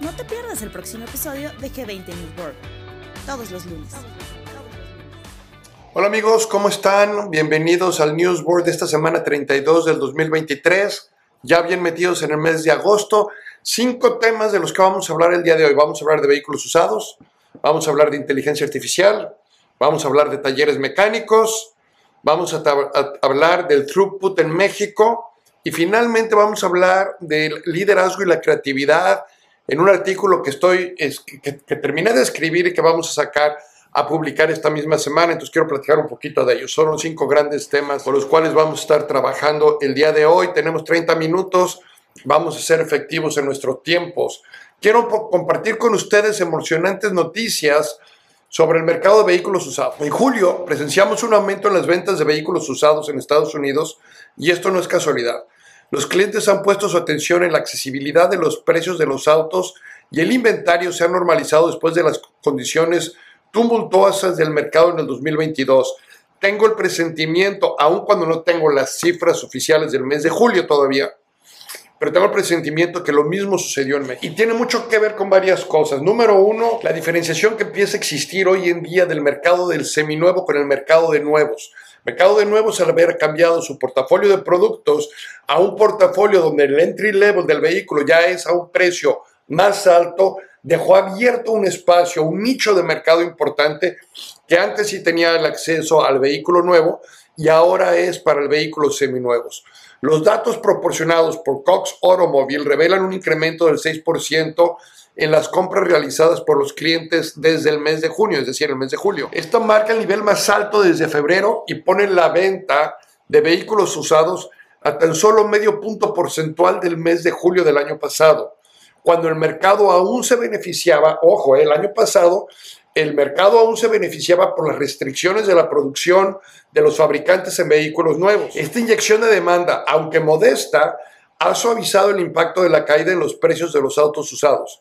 No te pierdas el próximo episodio de G20 News Board, todos los lunes. Hola amigos, ¿cómo están? Bienvenidos al News Board de esta semana 32 del 2023, ya bien metidos en el mes de agosto. Cinco temas de los que vamos a hablar el día de hoy. Vamos a hablar de vehículos usados, vamos a hablar de inteligencia artificial, vamos a hablar de talleres mecánicos, vamos a, a hablar del throughput en México y finalmente vamos a hablar del liderazgo y la creatividad en un artículo que estoy que, terminé de escribir y que vamos a sacar a publicar esta misma semana, entonces quiero platicar un poquito de ellos. Son cinco grandes temas por los cuales vamos a estar trabajando el día de hoy. Tenemos 30 minutos, vamos a ser efectivos en nuestros tiempos. Quiero compartir con ustedes emocionantes noticias sobre el mercado de vehículos usados. En julio presenciamos un aumento en las ventas de vehículos usados en Estados Unidos y esto no es casualidad. Los clientes han puesto su atención en la accesibilidad de los precios de los autos y el inventario se ha normalizado después de las condiciones tumultuosas del mercado en el 2022. Tengo el presentimiento, aun cuando no tengo las cifras oficiales del mes de julio todavía, pero tengo el presentimiento que lo mismo sucedió en México. Y tiene mucho que ver con varias cosas. Número uno, la diferenciación que empieza a existir hoy en día del mercado del seminuevo con el mercado de nuevos. Mercado de Nuevos, al haber cambiado su portafolio de productos a un portafolio donde el entry level del vehículo ya es a un precio más alto, dejó abierto un espacio, un nicho de mercado importante que antes sí tenía el acceso al vehículo nuevo y ahora es para el vehículo seminuevos. Los datos proporcionados por Cox Automobile revelan un incremento del 6% en las compras realizadas por los clientes desde el mes de junio, es decir, el mes de julio. Esto marca el nivel más alto desde febrero y pone la venta de vehículos usados a tan solo medio punto porcentual del mes de julio del año pasado, cuando el mercado aún se beneficiaba, ojo, el año pasado el mercado aún se beneficiaba por las restricciones de la producción de los fabricantes en vehículos nuevos. Esta inyección de demanda, aunque modesta, ha suavizado el impacto de la caída en los precios de los autos usados.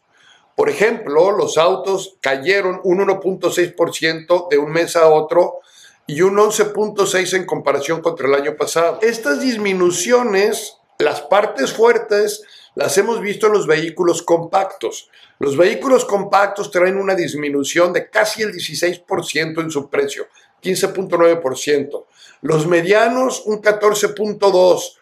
Por ejemplo, los autos cayeron un 1.6% de un mes a otro y un 11.6% en comparación contra el año pasado. Estas disminuciones, las partes fuertes, las hemos visto en los vehículos compactos. Los vehículos compactos traen una disminución de casi el 16% en su precio, 15.9%. Los medianos, un 14.2%.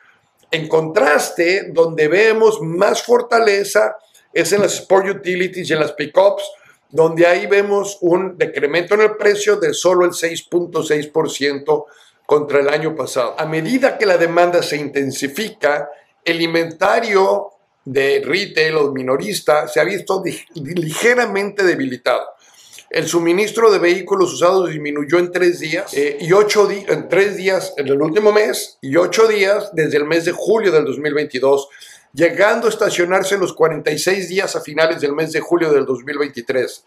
En contraste, donde vemos más fortaleza, es en las Sport Utilities y en las Pickups, donde ahí vemos un decremento en el precio de solo el 6.6% contra el año pasado. A medida que la demanda se intensifica, el inventario de retail o minorista se ha visto ligeramente debilitado. El suministro de vehículos usados disminuyó en tres días eh, y ocho en tres días en el último mes y ocho días desde el mes de julio del 2022 llegando a estacionarse en los 46 días a finales del mes de julio del 2023.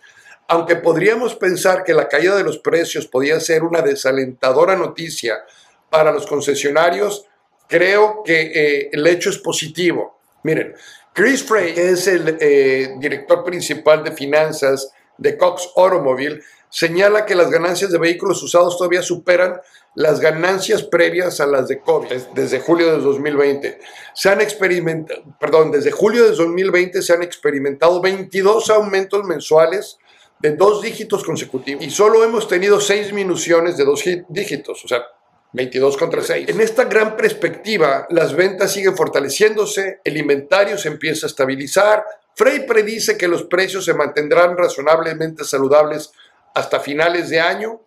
Aunque podríamos pensar que la caída de los precios podía ser una desalentadora noticia para los concesionarios, creo que eh, el hecho es positivo. Miren, Chris Frey, es el eh, director principal de finanzas de Cox Automobile, señala que las ganancias de vehículos usados todavía superan las ganancias previas a las de COVID desde julio de 2020. Se han experimentado, perdón, desde julio de 2020 se han experimentado 22 aumentos mensuales de dos dígitos consecutivos y solo hemos tenido seis disminuciones de dos dígitos, o sea, 22 contra 6. En esta gran perspectiva, las ventas siguen fortaleciéndose, el inventario se empieza a estabilizar. Frey predice que los precios se mantendrán razonablemente saludables hasta finales de año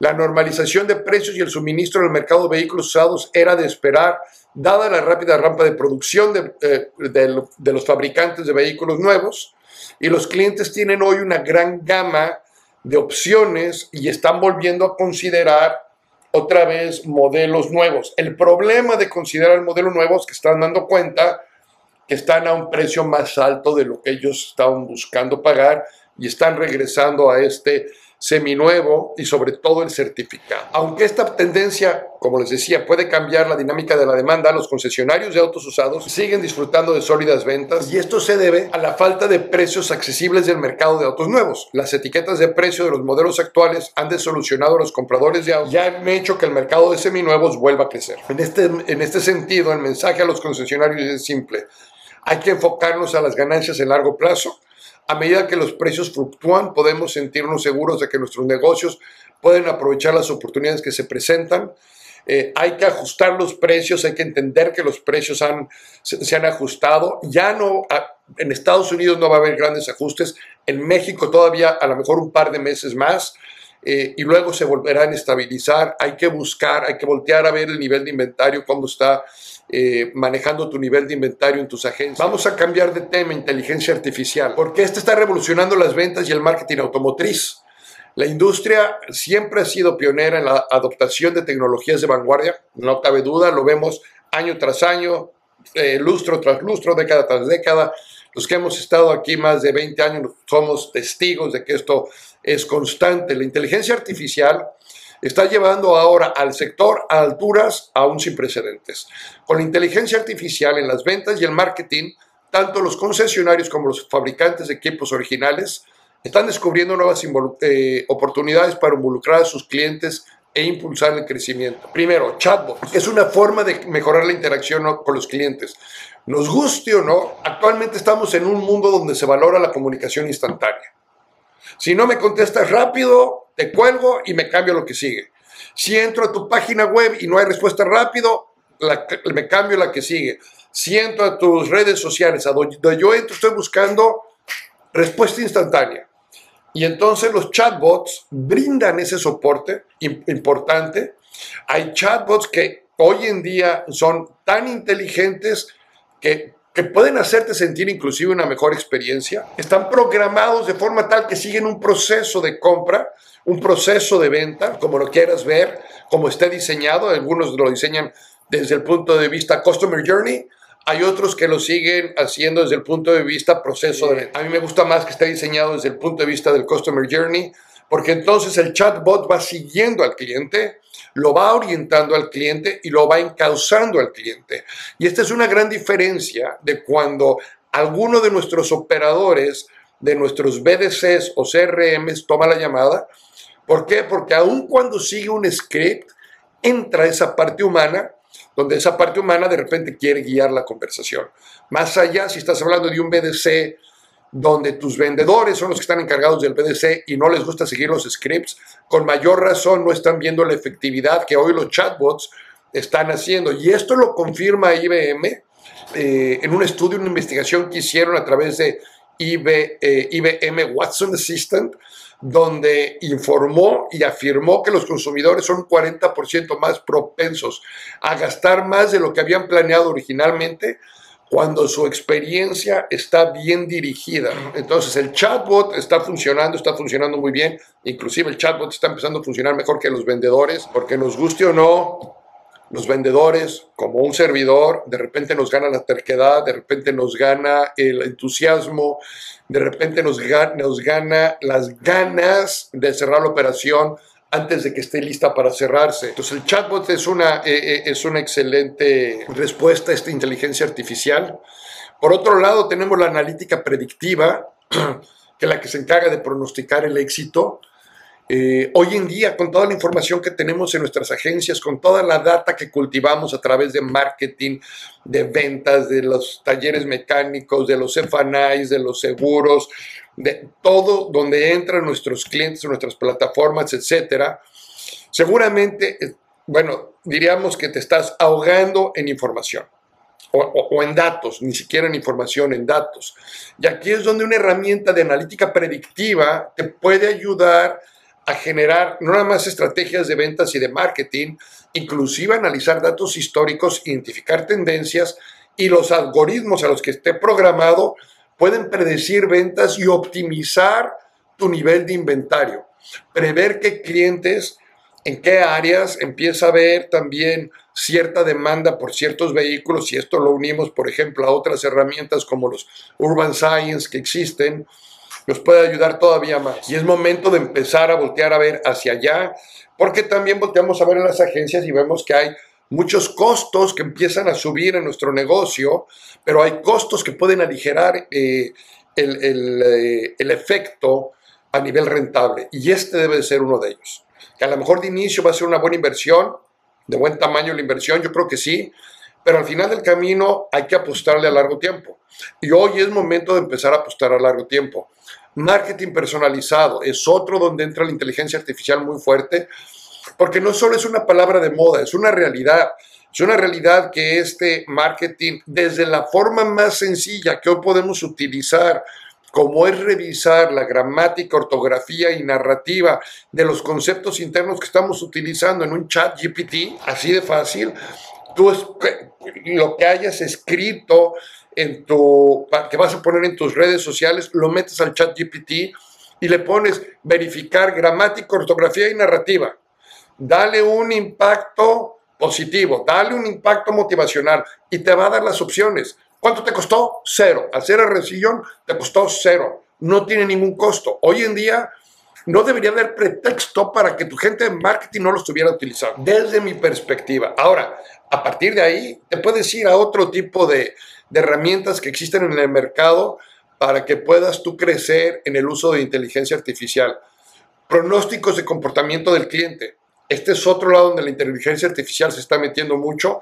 la normalización de precios y el suministro en el mercado de vehículos usados era de esperar, dada la rápida rampa de producción de, eh, de, los fabricantes de vehículos nuevos. Y los clientes tienen hoy una gran gama de opciones y están volviendo a considerar otra vez modelos nuevos. El problema de considerar modelos nuevos es que están dando cuenta que están a un precio más alto de lo que ellos estaban buscando pagar y están regresando a este seminuevo y sobre todo el certificado. Aunque esta tendencia, como les decía, puede cambiar la dinámica de la demanda, los concesionarios de autos usados siguen disfrutando de sólidas ventas y esto se debe a la falta de precios accesibles del mercado de autos nuevos. Las etiquetas de precio de los modelos actuales han desolucionado a los compradores de autos y han hecho que el mercado de seminuevos vuelva a crecer. En este, en este sentido, el mensaje a los concesionarios es simple. Hay que enfocarnos a las ganancias en largo plazo. A medida que los precios fluctúan, podemos sentirnos seguros de que nuestros negocios pueden aprovechar las oportunidades que se presentan. Eh, hay que ajustar los precios, hay que entender que los precios se, han ajustado. Ya no, en Estados Unidos no va a haber grandes ajustes, en México todavía a lo mejor un par de meses más. Eh, y luego se volverán a estabilizar. Hay que buscar, hay que voltear a ver el nivel de inventario, cómo está eh, manejando tu nivel de inventario en tus agencias. Vamos a cambiar de tema, inteligencia artificial, porque este está revolucionando las ventas y el marketing automotriz. La industria siempre ha sido pionera en la adoptación de tecnologías de vanguardia, no cabe duda, lo vemos año tras año, eh, lustro tras lustro, década tras década. Los que hemos estado aquí más de 20 años somos testigos de que esto es constante. La inteligencia artificial está llevando ahora al sector a alturas aún sin precedentes. Con la inteligencia artificial en las ventas y el marketing, tanto los concesionarios como los fabricantes de equipos originales están descubriendo nuevas eh, oportunidades para involucrar a sus clientes e impulsar el crecimiento. Primero, chatbot. Es una forma de mejorar la interacción con los clientes. Nos guste o no, actualmente estamos en un mundo donde se valora la comunicación instantánea. Si no me contestas rápido, te cuelgo y me cambio lo que sigue. Si entro a tu página web y no hay respuesta rápido, me cambio la que sigue. Si entro a tus redes sociales, a donde yo entro, estoy buscando respuesta instantánea. Y entonces los chatbots brindan ese soporte importante. Hay chatbots que hoy en día son tan inteligentes que, que, pueden hacerte sentir inclusive una mejor experiencia. Están programados de forma tal que siguen un proceso de compra, un proceso de venta, como lo quieras ver, como esté diseñado. Algunos lo diseñan desde el punto de vista Customer Journey, hay otros que lo siguen haciendo desde el punto de vista proceso de venta. A mí me gusta más que esté diseñado desde el punto de vista del Customer Journey, porque entonces el chatbot va siguiendo al cliente, lo va orientando al cliente y lo va encauzando al cliente. Y esta es una gran diferencia de cuando alguno de nuestros operadores, de nuestros BDCs o CRMs toma la llamada. ¿Por qué? Porque aun cuando sigue un script, entra esa parte humana donde esa parte humana de repente quiere guiar la conversación. Más allá, si estás hablando de un BDC donde tus vendedores son los que están encargados del BDC y no les gusta seguir los scripts, con mayor razón no están viendo la efectividad que hoy los chatbots están haciendo. Y esto lo confirma IBM eh, en un estudio, una investigación que hicieron a través de IBM eh, Watson Assistant, donde informó y afirmó que los consumidores son 40% más propensos a gastar más de lo que habían planeado originalmente cuando su experiencia está bien dirigida. Entonces el chatbot está funcionando, está funcionando muy bien, inclusive el chatbot está empezando a funcionar mejor que los vendedores, porque nos guste o no, los vendedores, como un servidor, de repente nos gana la terquedad, de repente nos gana el entusiasmo, de repente nos gana, nos gana las ganas de cerrar la operación antes de que esté lista para cerrarse. Entonces el chatbot es una, eh, eh, es una excelente respuesta a esta inteligencia artificial. Por otro lado, tenemos la analítica predictiva, que es la que se encarga de pronosticar el éxito. Eh, hoy en día, con toda la información que tenemos en nuestras agencias, con toda la data que cultivamos a través de marketing, de ventas, de los talleres mecánicos, de los FNIs, de los seguros, de todo donde entran nuestros clientes, nuestras plataformas, etcétera, seguramente, eh, bueno, diríamos que te estás ahogando en información. O, o, en datos, ni siquiera en información, en datos. Y aquí es donde una herramienta de analítica predictiva te puede ayudar a generar no nada más estrategias de ventas y de marketing, inclusive analizar datos históricos, identificar tendencias y los algoritmos a los que esté programado pueden predecir ventas y optimizar tu nivel de inventario. Prever qué clientes, en qué áreas empieza a haber también cierta demanda por ciertos vehículos y esto lo unimos, por ejemplo, a otras herramientas como los Urban Science que existen nos puede ayudar todavía más. Y es momento de empezar a voltear a ver hacia allá, porque también volteamos a ver en las agencias y vemos que hay muchos costos que empiezan a subir en nuestro negocio, pero hay costos que pueden aligerar eh, el, eh, el, efecto a nivel rentable. Y este debe de ser uno de ellos. Que a lo mejor de inicio va a ser una buena inversión, de buen tamaño la inversión, yo creo que sí, pero al final del camino hay que apostarle a largo tiempo. Y hoy es momento de empezar a apostar a largo tiempo. Marketing personalizado es otro donde entra la inteligencia artificial muy fuerte, porque no solo es una palabra de moda, es una realidad. Es una realidad que este marketing, desde la forma más sencilla que hoy podemos utilizar, como es revisar la gramática, ortografía y narrativa de los conceptos internos que estamos utilizando en un chat GPT, así de fácil, tú lo que hayas escrito en tu, que vas a poner en tus redes sociales, lo metes al chat GPT y le pones verificar gramática, ortografía y narrativa. Dale un impacto positivo, dale un impacto motivacional y te va a dar las opciones. ¿Cuánto te costó? Cero. Hacer el resillón te costó cero. No tiene ningún costo. Hoy en día no debería haber pretexto para que tu gente de marketing no lo estuviera utilizando, desde mi perspectiva. Ahora, a partir de ahí, te puedes ir a otro tipo de, de herramientas que existen en el mercado para que puedas tú crecer en el uso de inteligencia artificial. Pronósticos de comportamiento del cliente. Este es otro lado donde la inteligencia artificial se está metiendo mucho.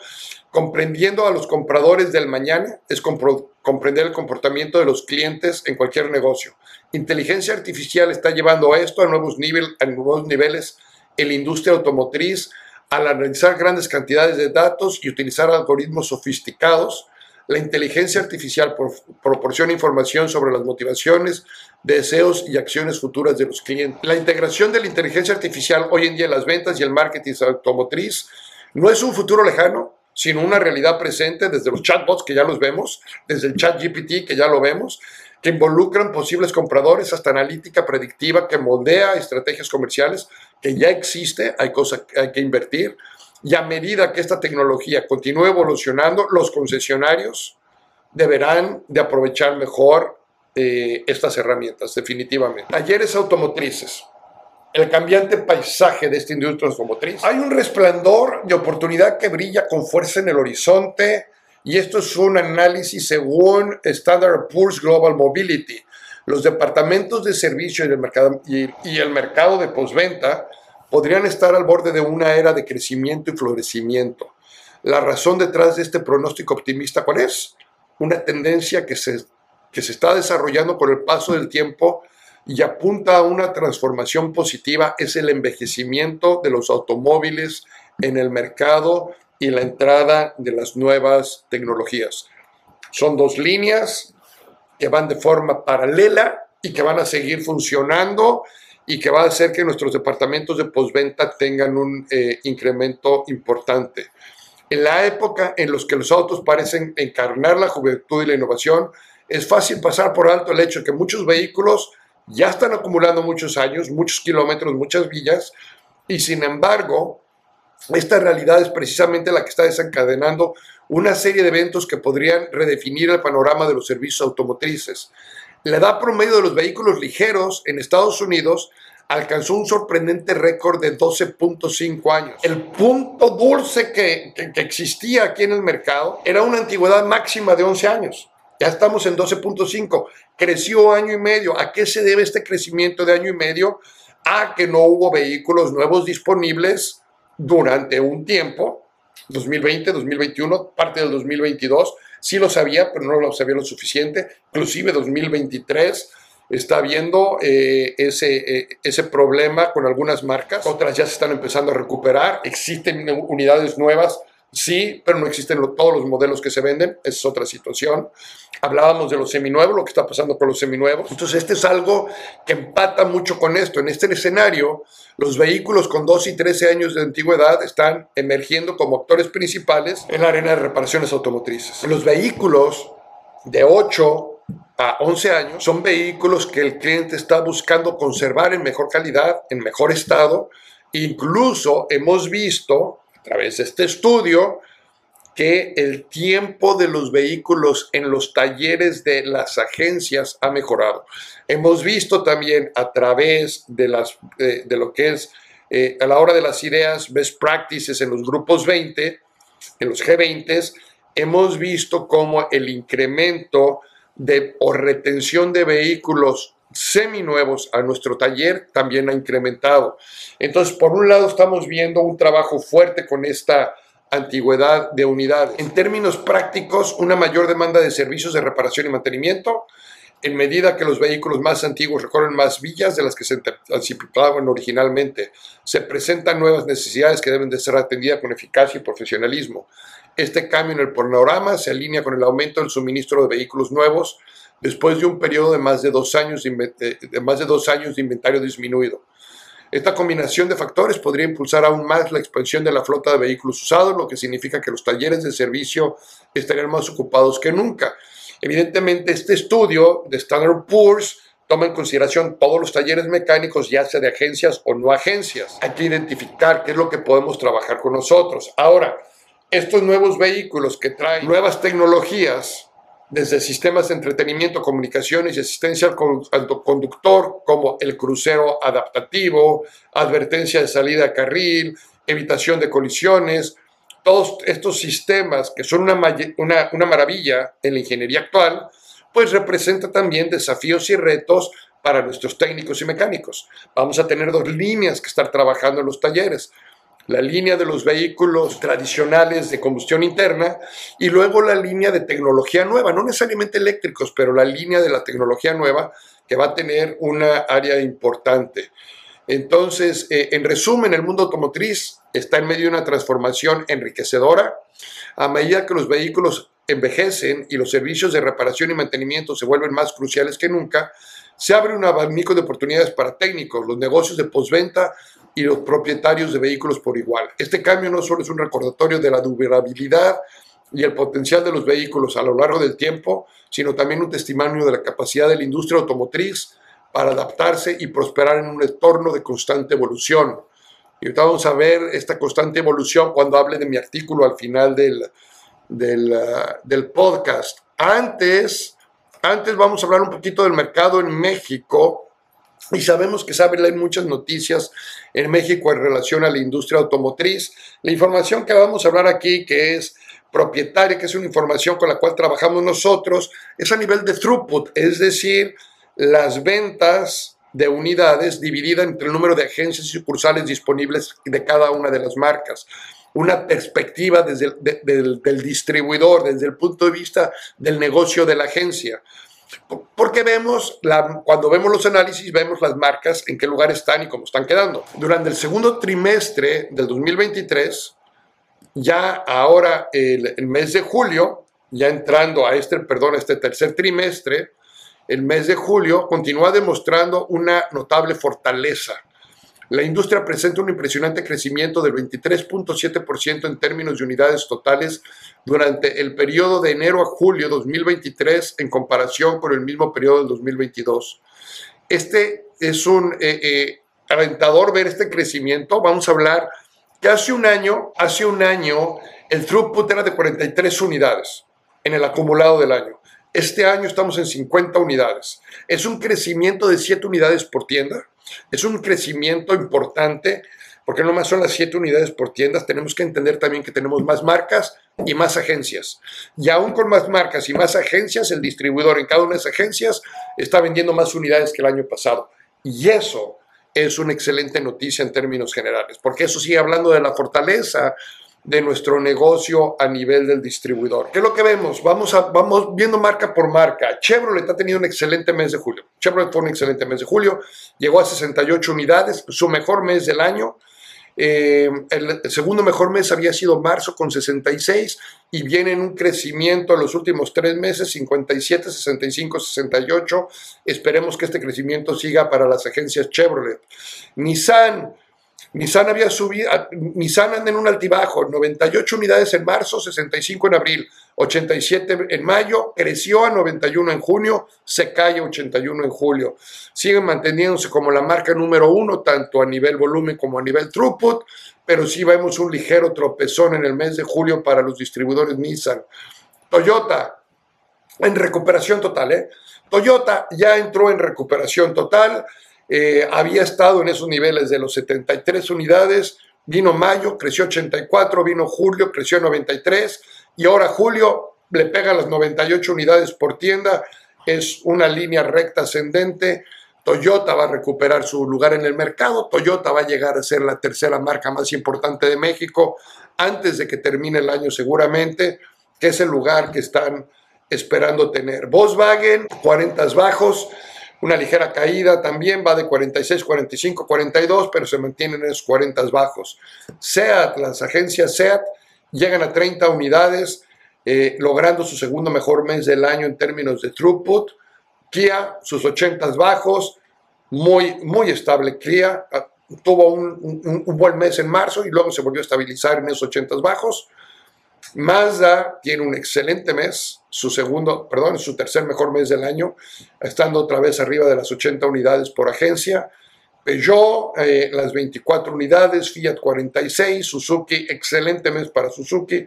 Comprendiendo a los compradores del mañana es comprender el comportamiento de los clientes en cualquier negocio. Inteligencia artificial está llevando esto a nuevos, nivel, a nuevos niveles en la industria automotriz al analizar grandes cantidades de datos y utilizar algoritmos sofisticados la inteligencia artificial proporciona información sobre las motivaciones, deseos y acciones futuras de los clientes. La integración de la inteligencia artificial hoy en día en las ventas y el marketing automotriz no es un futuro lejano, sino una realidad presente desde los chatbots que ya los vemos, desde el chat GPT que ya lo vemos, que involucran posibles compradores hasta analítica predictiva que moldea estrategias comerciales que ya existe, hay cosas que hay que invertir, y a medida que esta tecnología continúe evolucionando, los concesionarios deberán de aprovechar mejor eh, estas herramientas, definitivamente. Talleres automotrices. El cambiante paisaje de esta industria automotriz. Hay un resplandor de oportunidad que brilla con fuerza en el horizonte y esto es un análisis según Standard Poor's Global Mobility. Los departamentos de servicio y el mercado, y, y el mercado de postventa podrían estar al borde de una era de crecimiento y florecimiento. La razón detrás de este pronóstico optimista, ¿cuál es? Una tendencia que se, que se está desarrollando con el paso del tiempo y apunta a una transformación positiva, es el envejecimiento de los automóviles en el mercado y la entrada de las nuevas tecnologías. Son dos líneas que van de forma paralela y que van a seguir funcionando y que va a hacer que nuestros departamentos de postventa tengan un eh, incremento importante. En la época en los que los autos parecen encarnar la juventud y la innovación, es fácil pasar por alto el hecho de que muchos vehículos ya están acumulando muchos años, muchos kilómetros, muchas villas, y sin embargo, esta realidad es precisamente la que está desencadenando una serie de eventos que podrían redefinir el panorama de los servicios automotrices. La edad promedio de los vehículos ligeros en Estados Unidos alcanzó un sorprendente récord de 12.5 años. El punto dulce que, existía aquí en el mercado era una antigüedad máxima de 11 años. Ya estamos en 12.5. Creció año y medio. ¿A qué se debe este crecimiento de año y medio? A que no hubo vehículos nuevos disponibles durante un tiempo, 2020, 2021, parte del 2022 sí lo sabía, pero no lo sabía lo suficiente. Inclusive 2023 está habiendo eh, ese, eh, ese problema con algunas marcas. Otras ya se están empezando a recuperar. Existen unidades nuevas Sí, pero no existen todos los modelos que se venden, esa es otra situación. Hablábamos de los seminuevos, lo que está pasando con los seminuevos. Entonces, este es algo que empata mucho con esto. En este escenario, los vehículos con 2 y 13 años de antigüedad están emergiendo como actores principales en la arena de reparaciones automotrices. Los vehículos de 8 a 11 años son vehículos que el cliente está buscando conservar en mejor calidad, en mejor estado. Incluso hemos visto través de este estudio que el tiempo de los vehículos en los talleres de las agencias ha mejorado. Hemos visto también a través de, las, de, lo que es eh, a la hora de las ideas, best practices en los grupos 20, en los G20, hemos visto cómo el incremento de, o retención de vehículos seminuevos a nuestro taller también ha incrementado. Entonces, por un lado estamos viendo un trabajo fuerte con esta antigüedad de unidad. En términos prácticos, una mayor demanda de servicios de reparación y mantenimiento, en medida que los vehículos más antiguos recorren más villas de las que se anticipaban originalmente, se presentan nuevas necesidades que deben de ser atendidas con eficacia y profesionalismo. Este cambio en el panorama se alinea con el aumento del suministro de vehículos nuevos después de un periodo de más de dos años de, más de dos años de inventario disminuido. Esta combinación de factores podría impulsar aún más la expansión de la flota de vehículos usados, lo que significa que los talleres de servicio estarían más ocupados que nunca. Evidentemente, este estudio de Standard Poor's toma en consideración todos los talleres mecánicos, ya sea de agencias o no agencias. Hay que identificar qué es lo que podemos trabajar con nosotros. Ahora, estos nuevos vehículos que traen nuevas tecnologías, desde sistemas de entretenimiento, comunicaciones y asistencia al conductor, como el crucero adaptativo, advertencia de salida a carril, evitación de colisiones, todos estos sistemas que son una, una, maravilla en la ingeniería actual, pues representa también desafíos y retos para nuestros técnicos y mecánicos. Vamos a tener dos líneas que estar trabajando en los talleres. La línea de los vehículos tradicionales de combustión interna y luego la línea de tecnología nueva, no necesariamente eléctricos, pero la línea de la tecnología nueva que va a tener una área importante. Entonces, eh, en resumen, el mundo automotriz está en medio de una transformación enriquecedora. A medida que los vehículos envejecen y los servicios de reparación y mantenimiento se vuelven más cruciales que nunca, se abre un abanico de oportunidades para técnicos, los negocios de postventa y los propietarios de vehículos por igual. Este cambio no solo es un recordatorio de la durabilidad y el potencial de los vehículos a lo largo del tiempo, sino también un testimonio de la capacidad de la industria automotriz para adaptarse y prosperar en un entorno de constante evolución. Y ahorita vamos a ver esta constante evolución cuando hable de mi artículo al final del, del, uh, del podcast. Antes, antes vamos a hablar un poquito del mercado en México. Y sabemos que saben, hay muchas noticias en México en relación a la industria automotriz. La información que vamos a hablar aquí, que es propietaria, que es una información con la cual trabajamos nosotros, es a nivel de throughput, es decir, las ventas de unidades dividida entre el número de agencias y sucursales disponibles de cada una de las marcas. Una perspectiva desde el, del distribuidor, desde el punto de vista del negocio de la agencia. Porque vemos, la, cuando vemos los análisis, vemos las marcas, en qué lugar están y cómo están quedando. Durante el segundo trimestre del 2023, ya ahora el, el mes de julio, ya entrando a este, perdón, a este tercer trimestre, el mes de julio continúa demostrando una notable fortaleza. La industria presenta un impresionante crecimiento del 23.7% en términos de unidades totales durante el periodo de enero a julio 2023 en comparación con el mismo periodo del 2022. Este es un eh, eh, aventador ver este crecimiento. Vamos a hablar que hace un año, hace un año, el throughput era de 43 unidades en el acumulado del año. Este año estamos en 50 unidades. Es un crecimiento de 7 unidades por tienda. Es un crecimiento importante porque no más son las 7 unidades por tiendas. Tenemos que entender también que tenemos más marcas y más agencias. Y aún con más marcas y más agencias, el distribuidor en cada una de esas agencias está vendiendo más unidades que el año pasado. Y eso es una excelente noticia en términos generales, porque eso sigue hablando de la fortaleza de nuestro negocio a nivel del distribuidor. ¿Qué es lo que vemos? Vamos, a, vamos viendo marca por marca. Chevrolet ha tenido un excelente mes de julio. Chevrolet fue un excelente mes de julio. Llegó a 68 unidades, su mejor mes del año. Eh, el, segundo mejor mes había sido marzo con 66 y viene en un crecimiento en los últimos tres meses, 57, 65, 68. Esperemos que este crecimiento siga para las agencias Chevrolet. Nissan Nissan había subido, ah, Nissan anda en un altibajo, 98 unidades en marzo, 65 en abril, 87 en mayo, creció a 91 en junio, se cae a 81 en julio. Siguen manteniéndose como la marca número uno, tanto a nivel volumen como a nivel throughput, pero sí vemos un ligero tropezón en el mes de julio para los distribuidores Nissan. Toyota, en recuperación total, ¿eh? Toyota ya entró en recuperación total eh, había estado en esos niveles de los 73 unidades, vino mayo, creció 84, vino julio, creció 93 y ahora julio le pega las 98 unidades por tienda, es una línea recta ascendente. Toyota va a recuperar su lugar en el mercado, Toyota va a llegar a ser la tercera marca más importante de México antes de que termine el año seguramente, que es el lugar que están esperando tener. Volkswagen, 40 bajos, una ligera caída también, va de 46, 45, 42, pero se mantienen en esos 40 bajos. SEAT, las agencias SEAT llegan a 30 unidades, eh, logrando su segundo mejor mes del año en términos de throughput. Kia, sus 80 bajos, muy, muy estable Kia, ah, tuvo un, buen mes en marzo y luego se volvió a estabilizar en esos 80 bajos. Mazda tiene un excelente mes, su segundo, perdón, su tercer mejor mes del año, estando otra vez arriba de las 80 unidades por agencia. Peugeot, eh, las 24 unidades, Fiat 46, Suzuki, excelente mes para Suzuki,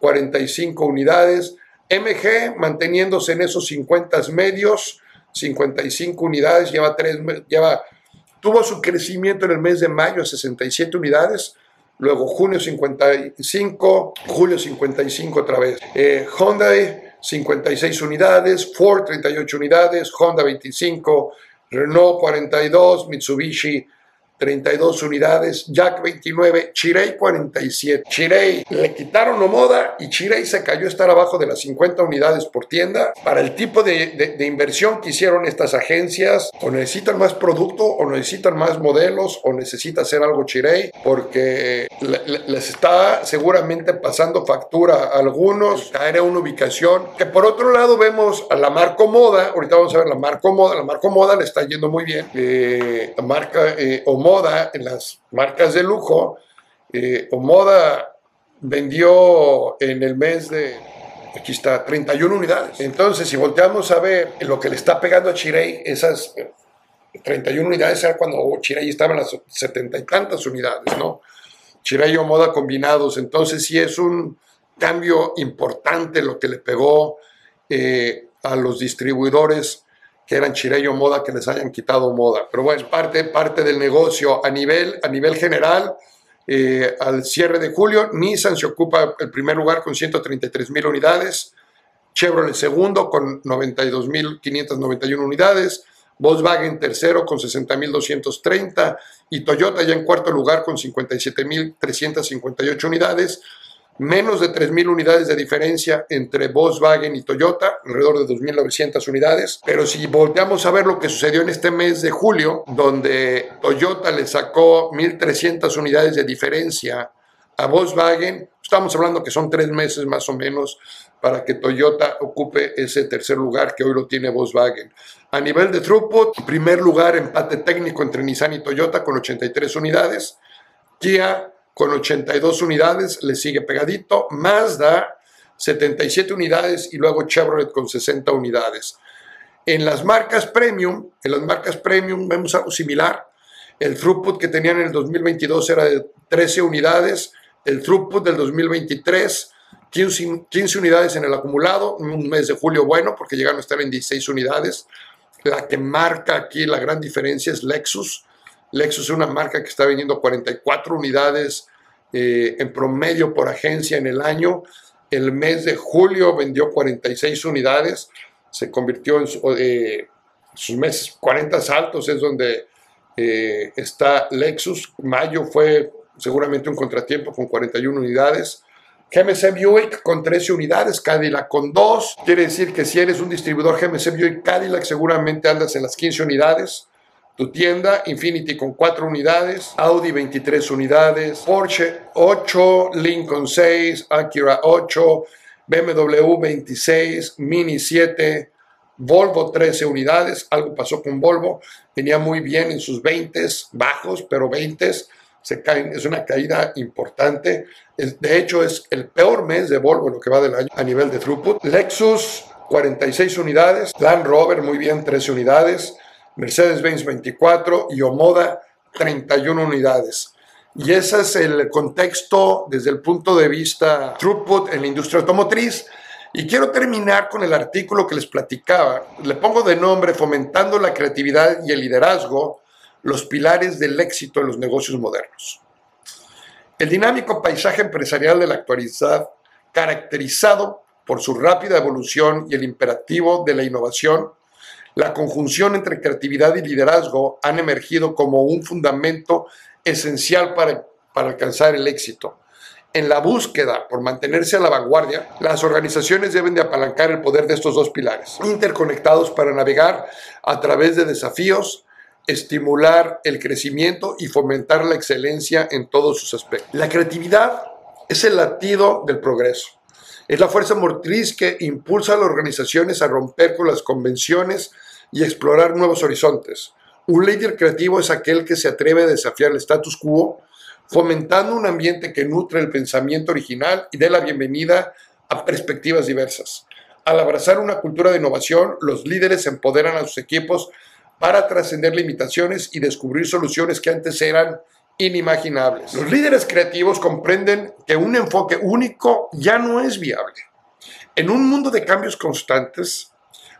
45 unidades. MG manteniéndose en esos 50 medios, 55 unidades, lleva tres, lleva, tuvo su crecimiento en el mes de mayo a 67 unidades, luego junio 55, julio 55 otra vez. Eh, Honda 56 unidades, Ford 38 unidades, Honda 25, Renault 42, Mitsubishi 32 unidades, Jack 29, Chirei 47. Chirei le quitaron Omoda y Chirei se cayó a estar abajo de las 50 unidades por tienda. Para el tipo de, inversión que hicieron estas agencias, o necesitan más producto, o necesitan más modelos, o necesita hacer algo Chirei, porque les está seguramente pasando factura a algunos, caer a una ubicación. Que por otro lado vemos a la Marco Moda, ahorita vamos a ver la Marco Moda, la Marco Moda le está yendo muy bien. Eh, la marca eh, moda en las marcas de lujo, eh, Omoda vendió en el mes de, aquí está, 31 unidades. Entonces, si volteamos a ver lo que le está pegando a Chirey, esas 31 unidades era cuando Chirey estaba en las 70 y tantas unidades, ¿no? Chirey y Omoda combinados. Entonces, sí es un cambio importante lo que le pegó eh, a los distribuidores que eran Chirello Moda, que les hayan quitado moda. Pero bueno, parte, parte del negocio. A nivel, a nivel general, eh, al cierre de julio, Nissan se ocupa el primer lugar con 133 mil unidades, Chevrolet segundo con 92.591 unidades, Volkswagen tercero con 60.230 y Toyota ya en cuarto lugar con 57.358 unidades menos de 3.000 unidades de diferencia entre Volkswagen y Toyota, alrededor de 2.900 unidades. Pero si volteamos a ver lo que sucedió en este mes de julio, donde Toyota le sacó 1.300 unidades de diferencia a Volkswagen, estamos hablando que son tres meses más o menos para que Toyota ocupe ese tercer lugar que hoy lo tiene Volkswagen. A nivel de throughput, primer lugar empate técnico entre Nissan y Toyota con 83 unidades. Kia con 82 unidades, le sigue pegadito, Mazda 77 unidades y luego Chevrolet con 60 unidades. En las marcas premium, en las marcas premium vemos algo similar. El throughput que tenían en el 2022 era de 13 unidades, el throughput del 2023 15, 15 unidades en el acumulado, un mes de julio bueno porque llegaron a estar en 16 unidades. La que marca aquí la gran diferencia es Lexus, Lexus es una marca que está vendiendo 44 unidades eh, en promedio por agencia en el año. El mes de julio vendió 46 unidades, se convirtió en eh, sus meses 40 saltos, es donde eh, está Lexus. Mayo fue seguramente un contratiempo con 41 unidades. GMC Buick con 13 unidades, Cadillac con 2. Quiere decir que si eres un distribuidor GMC Buick Cadillac, seguramente andas en las 15 unidades tu tienda, Infinity con 4 unidades, Audi 23 unidades, Porsche 8, Lincoln 6, Acura 8, BMW 26, Mini 7, Volvo 13 unidades, algo pasó con Volvo, venía muy bien en sus 20 bajos, pero 20 se caen, es una caída importante. De hecho, es el peor mes de Volvo lo que va del año a nivel de throughput. Lexus 46 unidades, Land Rover muy bien 13 unidades, Mercedes-Benz 24 y Omoda 31 unidades. Y ese es el contexto desde el punto de vista throughput en la industria automotriz. Y quiero terminar con el artículo que les platicaba. Le pongo de nombre Fomentando la creatividad y el liderazgo, los pilares del éxito en los negocios modernos. El dinámico paisaje empresarial de la actualidad, caracterizado por su rápida evolución y el imperativo de la innovación, la conjunción entre creatividad y liderazgo han emergido como un fundamento esencial para, para alcanzar el éxito. En la búsqueda por mantenerse a la vanguardia, las organizaciones deben de apalancar el poder de estos dos pilares, interconectados para navegar a través de desafíos, estimular el crecimiento y fomentar la excelencia en todos sus aspectos. La creatividad es el latido del progreso. Es la fuerza motriz que impulsa a las organizaciones a romper con las convenciones y explorar nuevos horizontes. Un líder creativo es aquel que se atreve a desafiar el status quo, fomentando un ambiente que nutre el pensamiento original y dé la bienvenida a perspectivas diversas. Al abrazar una cultura de innovación, los líderes empoderan a sus equipos para trascender limitaciones y descubrir soluciones que antes eran inimaginables. Los líderes creativos comprenden que un enfoque único ya no es viable. En un mundo de cambios constantes,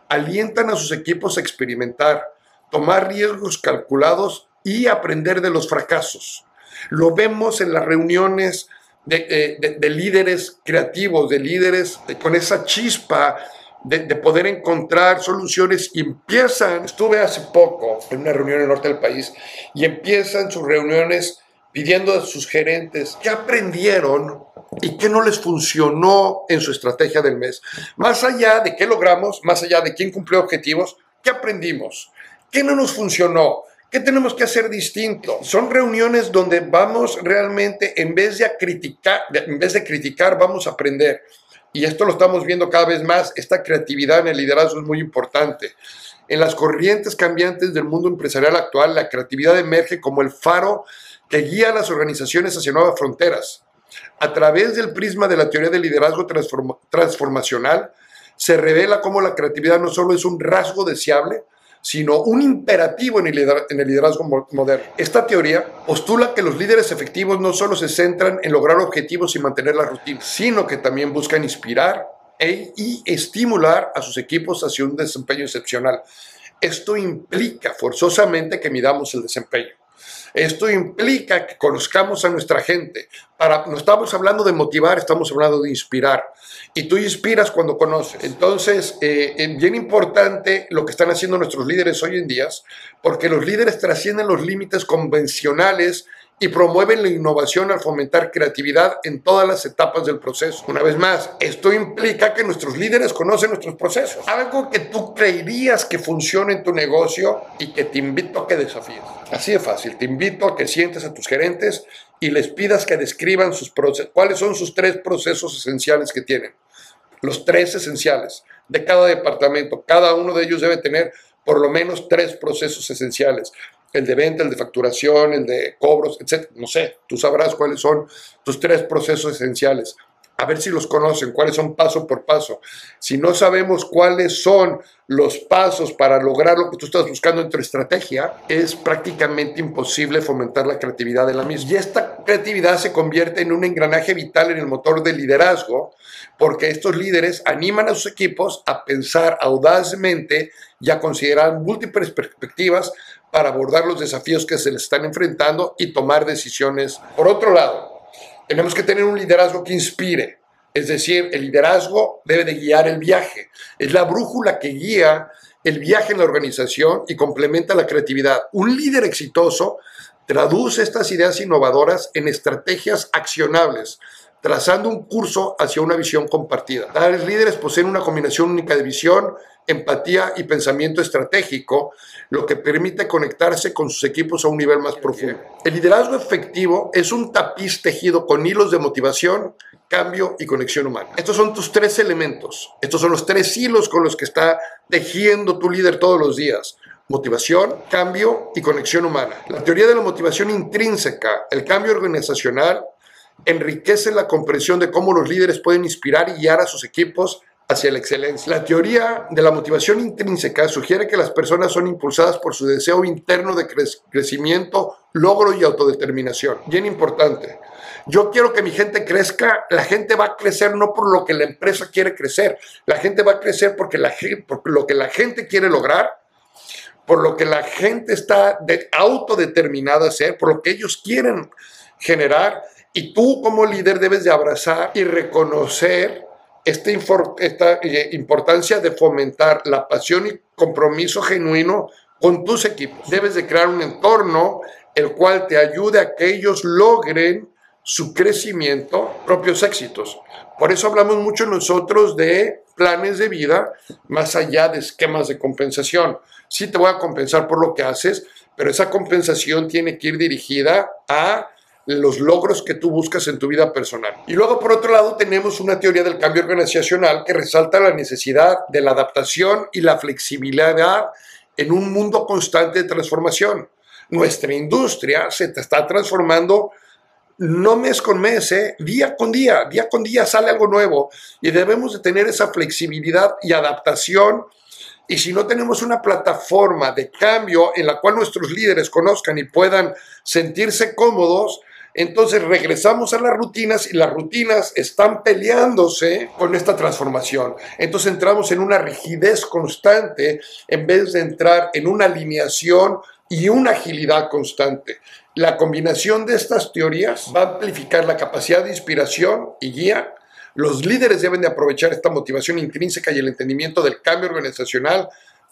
alientan a sus equipos a experimentar, tomar riesgos calculados y aprender de los fracasos. Lo vemos en las reuniones de, eh, líderes creativos, de líderes con esa chispa de, de, poder encontrar soluciones empiezan, estuve hace poco en una reunión en el norte del país y empiezan sus reuniones pidiendo a sus gerentes qué aprendieron y qué no les funcionó en su estrategia del mes. Más allá de qué logramos, más allá de quién cumplió objetivos, ¿qué aprendimos? ¿Qué no nos funcionó? ¿Qué tenemos que hacer distinto? Son reuniones donde vamos realmente, en vez de criticar, en vez de criticar, vamos a aprender. Y esto lo estamos viendo cada vez más. Esta creatividad en el liderazgo es muy importante. En las corrientes cambiantes del mundo empresarial actual, la creatividad emerge como el faro que guía a las organizaciones hacia nuevas fronteras. A través del prisma de la teoría del liderazgo transformacional, se revela cómo la creatividad no solo es un rasgo deseable, sino un imperativo en el, liderazgo moderno. Esta teoría postula que los líderes efectivos no solo se centran en lograr objetivos y mantener la rutina, sino que también buscan inspirar e, y estimular a sus equipos hacia un desempeño excepcional. Esto implica forzosamente que midamos el desempeño. Esto implica que conozcamos a nuestra gente. Para, no estamos hablando de motivar, estamos hablando de inspirar. Y tú inspiras cuando conoces. Entonces, eh, es bien importante lo que están haciendo nuestros líderes hoy en día, porque los líderes trascienden los límites convencionales y promueven la innovación al fomentar creatividad en todas las etapas del proceso. Una vez más, esto implica que nuestros líderes conocen nuestros procesos. Algo que tú creerías que funciona en tu negocio y que te invito a que desafíes. Así de fácil, te invito a que sientes a tus gerentes y les pidas que describan sus procesos, cuáles son sus tres procesos esenciales que tienen. Los tres esenciales de cada departamento. Cada uno de ellos debe tener por lo menos tres procesos esenciales el de venta, el de facturación, el de cobros, etc. No sé, tú sabrás cuáles son tus tres procesos esenciales. A ver si los conocen, cuáles son paso por paso. Si no sabemos cuáles son los pasos para lograr lo que tú estás buscando en tu estrategia, es prácticamente imposible fomentar la creatividad de la misma. Y esta creatividad se convierte en un engranaje vital en el motor del liderazgo, porque estos líderes animan a sus equipos a pensar audazmente y a considerar múltiples perspectivas para abordar los desafíos que se les están enfrentando y tomar decisiones. Por otro lado, tenemos que tener un liderazgo que inspire. Es decir, el liderazgo debe de guiar el viaje. Es la brújula que guía el viaje en la organización y complementa la creatividad. Un líder exitoso traduce estas ideas innovadoras en estrategias accionables, trazando un curso hacia una visión compartida. Tales líderes poseen una combinación única de visión, empatía y pensamiento estratégico, lo que permite conectarse con sus equipos a un nivel más profundo. El liderazgo efectivo es un tapiz tejido con hilos de motivación, cambio y conexión humana. Estos son tus tres elementos, estos son los tres hilos con los que está tejiendo tu líder todos los días. Motivación, cambio y conexión humana. La teoría de la motivación intrínseca, el cambio organizacional, enriquece la comprensión de cómo los líderes pueden inspirar y guiar a sus equipos hacia la excelencia. La teoría de la motivación intrínseca sugiere que las personas son impulsadas por su deseo interno de crecimiento, logro y autodeterminación. Bien importante. Yo quiero que mi gente crezca, la gente va a crecer no por lo que la empresa quiere crecer, la gente va a crecer porque lo que la gente quiere lograr, por lo que la gente está de, autodeterminada a hacer, por lo que ellos quieren generar, y tú como líder debes de abrazar y reconocer esta, esta eh, importancia de fomentar la pasión y compromiso genuino con tus equipos. Debes de crear un entorno el cual te ayude a que ellos logren su crecimiento, propios éxitos. Por eso hablamos mucho nosotros de planes de vida más allá de esquemas de compensación. Sí te voy a compensar por lo que haces, pero esa compensación tiene que ir dirigida a los logros que tú buscas en tu vida personal. Y luego, por otro lado, tenemos una teoría del cambio organizacional que resalta la necesidad de la adaptación y la flexibilidad en un mundo constante de transformación. Nuestra industria se está transformando no mes con mes, ¿eh? día con día, día con día sale algo nuevo y debemos de tener esa flexibilidad y adaptación. Y si no tenemos una plataforma de cambio en la cual nuestros líderes conozcan y puedan sentirse cómodos, entonces regresamos a las rutinas y las rutinas están peleándose con esta transformación. Entonces entramos en una rigidez constante en vez de entrar en una alineación y una agilidad constante. La combinación de estas teorías va a amplificar la capacidad de inspiración y guía. Los líderes deben de aprovechar esta motivación intrínseca y el entendimiento del cambio organizacional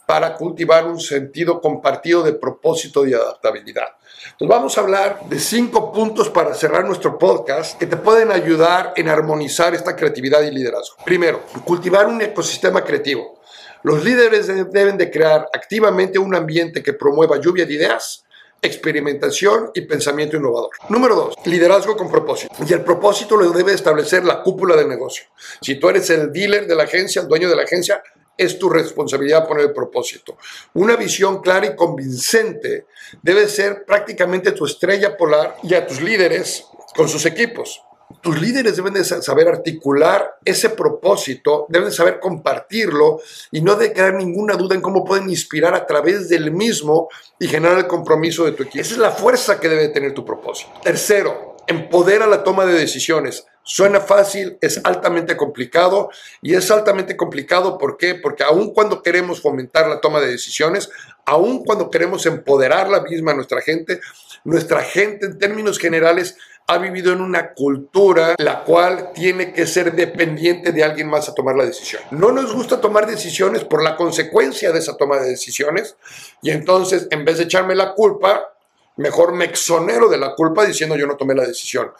para cultivar un sentido compartido de propósito y adaptabilidad. Entonces vamos a hablar de cinco puntos para cerrar nuestro podcast que te pueden ayudar en armonizar esta creatividad y liderazgo. Primero, cultivar un ecosistema creativo. Los líderes deben de crear activamente un ambiente que promueva lluvia de ideas, experimentación y pensamiento innovador. Número dos, liderazgo con propósito. Y el propósito lo debe establecer la cúpula del negocio. Si tú eres el dealer de la agencia, el dueño de la agencia, es tu responsabilidad poner el propósito. Una visión clara y convincente debe ser prácticamente tu estrella polar y a tus líderes con sus equipos. Tus líderes deben de saber articular ese propósito, deben de saber compartirlo y no de crear ninguna duda en cómo pueden inspirar a través del mismo y generar el compromiso de tu equipo. Esa es la fuerza que debe tener tu propósito. Tercero, empodera la toma de decisiones. Suena fácil, es altamente complicado y es altamente complicado ¿por qué? Porque aun cuando queremos fomentar la toma de decisiones, aun cuando queremos empoderar la misma a nuestra gente, nuestra gente en términos generales ha vivido en una cultura la cual tiene que ser dependiente de alguien más a tomar la decisión. No nos gusta tomar decisiones por la consecuencia de esa toma de decisiones y entonces en vez de echarme la culpa, mejor me exonero de la culpa diciendo yo no tomé la decisión.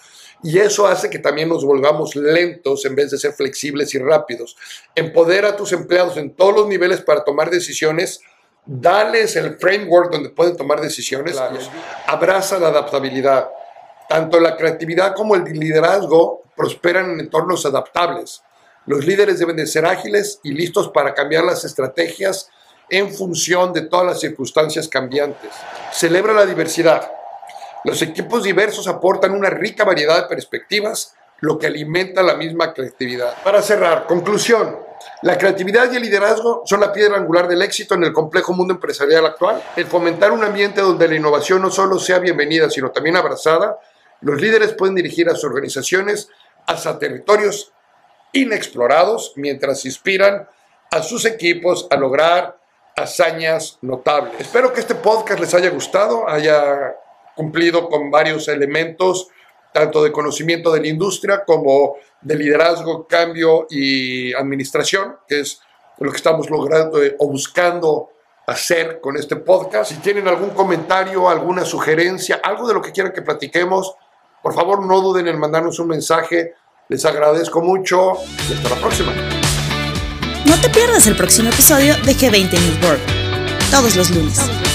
Y eso hace que también nos volvamos lentos en vez de ser flexibles y rápidos. Empodera a tus empleados en todos los niveles para tomar decisiones. Dales el framework donde pueden tomar decisiones. Abraza la adaptabilidad. Tanto la creatividad como el liderazgo prosperan en entornos adaptables. Los líderes deben de ser ágiles y listos para cambiar las estrategias en función de todas las circunstancias cambiantes. Celebra la diversidad. Los equipos diversos aportan una rica variedad de perspectivas, lo que alimenta la misma creatividad. Para cerrar, conclusión. La creatividad y el liderazgo son la piedra angular del éxito en el complejo mundo empresarial actual. El fomentar un ambiente donde la innovación no solo sea bienvenida, sino también abrazada, los líderes pueden dirigir a sus organizaciones hasta territorios inexplorados mientras inspiran a sus equipos a lograr hazañas notables. Espero que este podcast les haya gustado, haya cumplido con varios elementos, tanto de conocimiento de la industria como de liderazgo, cambio y administración, que es lo que estamos logrando eh, o buscando hacer con este podcast. Si tienen algún comentario, alguna sugerencia, algo de lo que quieran que platiquemos, por favor no duden en mandarnos un mensaje. Les agradezco mucho y hasta la próxima. No te pierdas el próximo episodio de G20 News Board, todos los lunes.